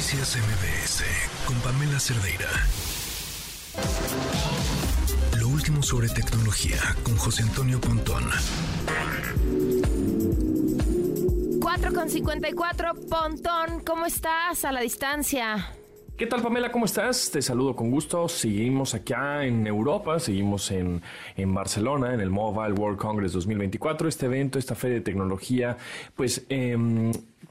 Noticias MBS con Pamela Cerdeira. Lo último sobre tecnología con José Antonio Pontón. 4 con 54, Pontón, ¿cómo estás a la distancia? ¿Qué tal Pamela? ¿Cómo estás? Te saludo con gusto. Seguimos acá en Europa, seguimos en, en, Barcelona, en el Mobile World Congress 2024, este evento, esta feria de tecnología, pues eh,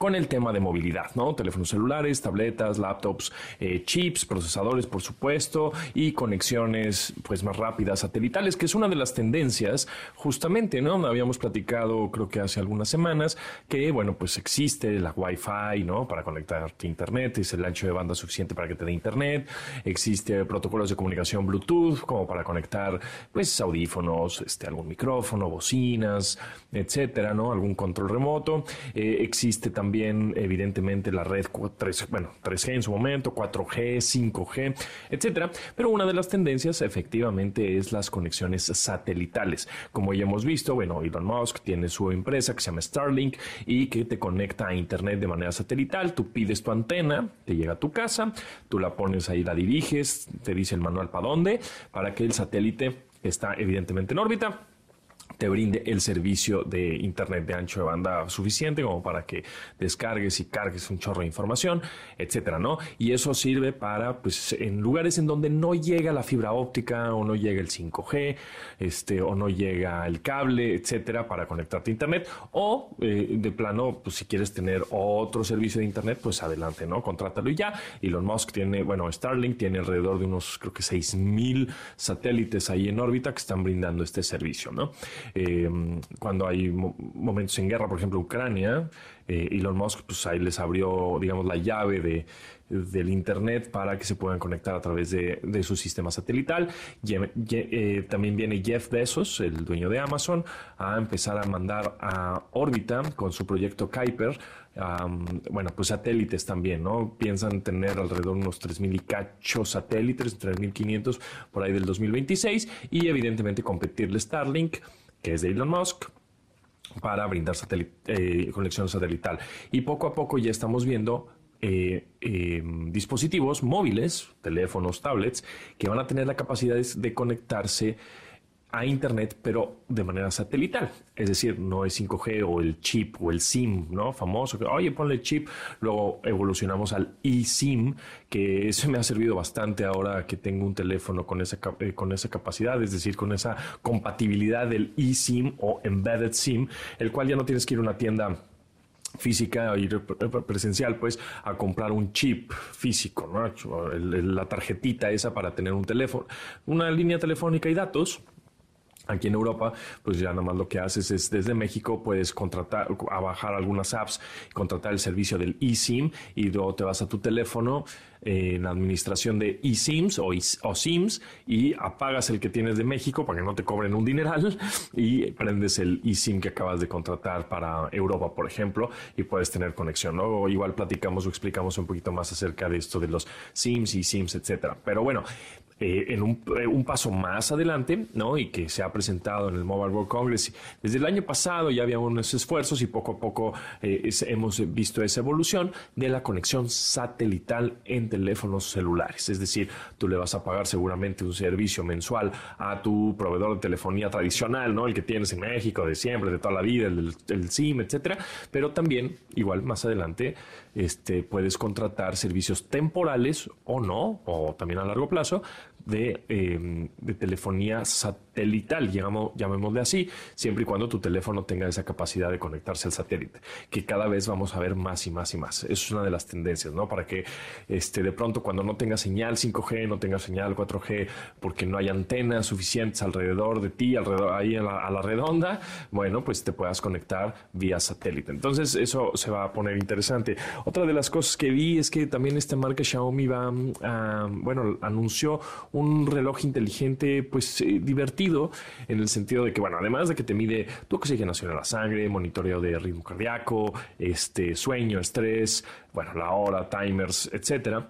con el tema de movilidad, ¿no? Teléfonos celulares, tabletas, laptops, eh, chips, procesadores, por supuesto, y conexiones pues más rápidas satelitales, que es una de las tendencias justamente, ¿no? Habíamos platicado creo que hace algunas semanas que, bueno, pues existe la Wi-Fi, ¿no? Para conectarte a Internet, es el ancho de banda suficiente para que te dé Internet, existe protocolos de comunicación Bluetooth como para conectar pues audífonos, este, algún micrófono, bocinas, etcétera, ¿no? Algún control remoto, eh, existe también también evidentemente la red 3, bueno, 3G en su momento, 4G, 5G, etcétera, pero una de las tendencias efectivamente es las conexiones satelitales. Como ya hemos visto, bueno, Elon Musk tiene su empresa que se llama Starlink y que te conecta a internet de manera satelital, tú pides tu antena, te llega a tu casa, tú la pones ahí, la diriges, te dice el manual para dónde, para que el satélite está evidentemente en órbita te brinde el servicio de internet de ancho de banda suficiente como para que descargues y cargues un chorro de información, etcétera, ¿no? Y eso sirve para, pues, en lugares en donde no llega la fibra óptica o no llega el 5G, este, o no llega el cable, etcétera, para conectarte a internet, o eh, de plano, pues, si quieres tener otro servicio de internet, pues adelante, ¿no? Contrátalo y ya. Elon Musk tiene, bueno, Starlink tiene alrededor de unos, creo que 6000 satélites ahí en órbita que están brindando este servicio, ¿no? Eh, cuando hay momentos en guerra, por ejemplo, Ucrania, eh, Elon Musk, pues ahí les abrió, digamos, la llave de, del Internet para que se puedan conectar a través de, su sistema satelital. Eh, también viene Jeff Bezos, el dueño de Amazon, a empezar a mandar a órbita con su proyecto Kuiper, bueno, pues satélites también, ¿no? Piensan tener alrededor de unos 3.000 y cacho satélites, 3.500 por ahí del 2026 y evidentemente competirle Starlink que es de Elon Musk, para brindar eh, conexión satelital. Y poco a poco ya estamos viendo eh, em, dispositivos móviles, teléfonos, tablets, que van a tener la capacidad de conectarse a Internet, pero de manera satelital. Es decir, no es 5G o el chip o el SIM, ¿no? Famoso, que, oye, ponle chip. Luego evolucionamos al eSIM, que eso me ha servido bastante ahora que tengo un teléfono con esa, eh, con esa capacidad, es decir, con esa compatibilidad del eSIM o Embedded SIM, el cual ya no tienes que ir a una tienda física, ir presencial, pues, a comprar un chip físico, ¿no? la tarjetita esa para tener un teléfono, una línea telefónica y datos, Aquí en Europa, pues ya nada más lo que haces es desde México puedes contratar, a bajar algunas apps, contratar el servicio del eSIM y luego te vas a tu teléfono en administración de eSIMs o, o SIMs y apagas el que tienes de México para que no te cobren un dineral y prendes el eSIM que acabas de contratar para Europa, por ejemplo, y puedes tener conexión. ¿no? igual platicamos o explicamos un poquito más acerca de esto de los SIMs y SIMs, etcétera. Pero bueno, eh, en eh, un, paso más adelante, ¿no? Y que se ha presentado en el Mobile World Congress. Desde el año pasado ya había unos esfuerzos y poco a poco eh, hemos visto esa evolución de la conexión satelital en teléfonos celulares. Es decir, tú le vas a pagar seguramente un servicio mensual a tu proveedor de telefonía tradicional, ¿no? El que tienes en México de siempre, de toda la vida, el, el SIM, etcétera. Pero también, igual más adelante, este, puedes contratar servicios temporales o no, o también a largo plazo, de, em, de telefonía satelital, llamamos, llamémosle así, siempre y cuando tu teléfono tenga esa capacidad de conectarse al satélite, que cada vez vamos a ver más y más y más. Eso es una de las tendencias, ¿no? Para que este, de pronto cuando no tenga señal 5G, no tenga señal 4G, porque no hay antenas suficientes alrededor de ti, alrededor ahí a la, redonda, bueno, pues te puedas conectar vía satélite. Entonces eso se va a poner interesante. Otra de las cosas que vi es que también esta marca Xiaomi va, a, bueno, anunció un reloj inteligente, pues eh, divertido, en el sentido de que, bueno, además de que te mide tu oxigenación en la sangre, monitoreo de ritmo cardíaco, este, sueño, estrés, bueno, la hora, timers, etcétera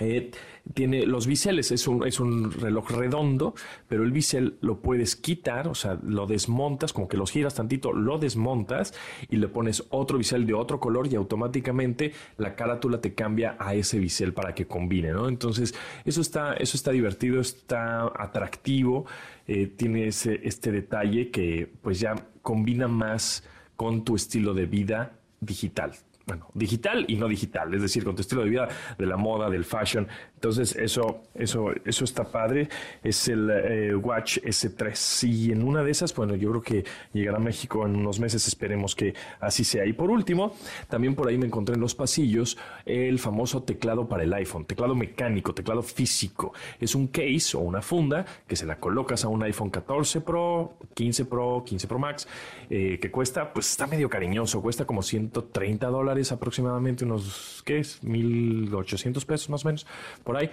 eh, tiene los biseles, es un, es un reloj redondo, pero el bisel lo puedes quitar, o sea, lo desmontas, como que los giras tantito, lo desmontas y le pones otro bisel de otro color y automáticamente la carátula te cambia a ese bisel para que combine, ¿no? Entonces, eso está, eso está divertido, está atractivo, eh, tiene ese, este detalle que pues ya combina más con tu estilo de vida digital bueno, digital y no digital, es decir, con tu estilo de vida, de la moda, del fashion. Entonces, eso, eso, eso está padre. Es el eh, Watch S3. Y en una de esas, bueno, yo creo que llegará a México en unos meses, esperemos que así sea. Y por último, también por ahí me encontré en los pasillos el famoso teclado para el iPhone, teclado mecánico, teclado físico. Es un case o una funda que se la colocas a un iPhone 14 Pro, 15 Pro, 15 Pro Max, eh, que cuesta, pues está medio cariñoso, cuesta como 130 dólares aproximadamente unos, ¿qué es? 1.800 pesos más o menos, por ahí.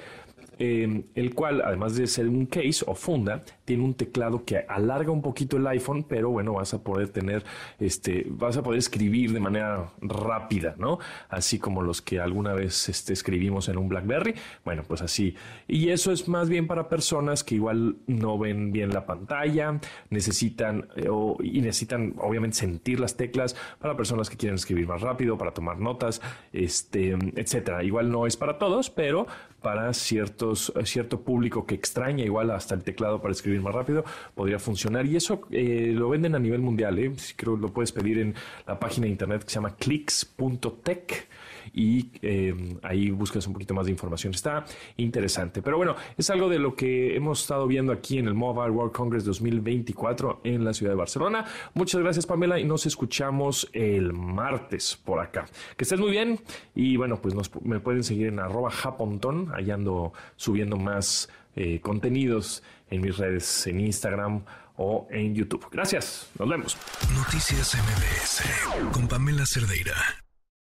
Eh, el cual, además de ser un case o funda, tiene un teclado que alarga un poquito el iPhone, pero bueno, vas a poder tener, este, vas a poder escribir de manera rápida, ¿no? Así como los que alguna vez este, escribimos en un BlackBerry, bueno, pues así. Y eso es más bien para personas que igual no ven bien la pantalla, necesitan eh, y necesitan obviamente sentir las teclas, para personas que quieren escribir más rápido, para tomar notas, este, etcétera. Igual no es para todos, pero para ciertos, cierto público que extraña igual hasta el teclado para escribir más rápido, podría funcionar. Y eso eh, lo venden a nivel mundial, ¿eh? creo que lo puedes pedir en la página de internet que se llama clicks.tech y eh, ahí buscas un poquito más de información. Está interesante. Pero bueno, es algo de lo que hemos estado viendo aquí en el Mobile World Congress 2024 en la ciudad de Barcelona. Muchas gracias Pamela y nos escuchamos el martes por acá. Que estés muy bien y bueno, pues me pueden seguir en arroba japontón, ando subiendo más eh, contenidos en mis redes, en Instagram o en YouTube. Gracias, nos vemos. Noticias MBS con Pamela Cerdeira.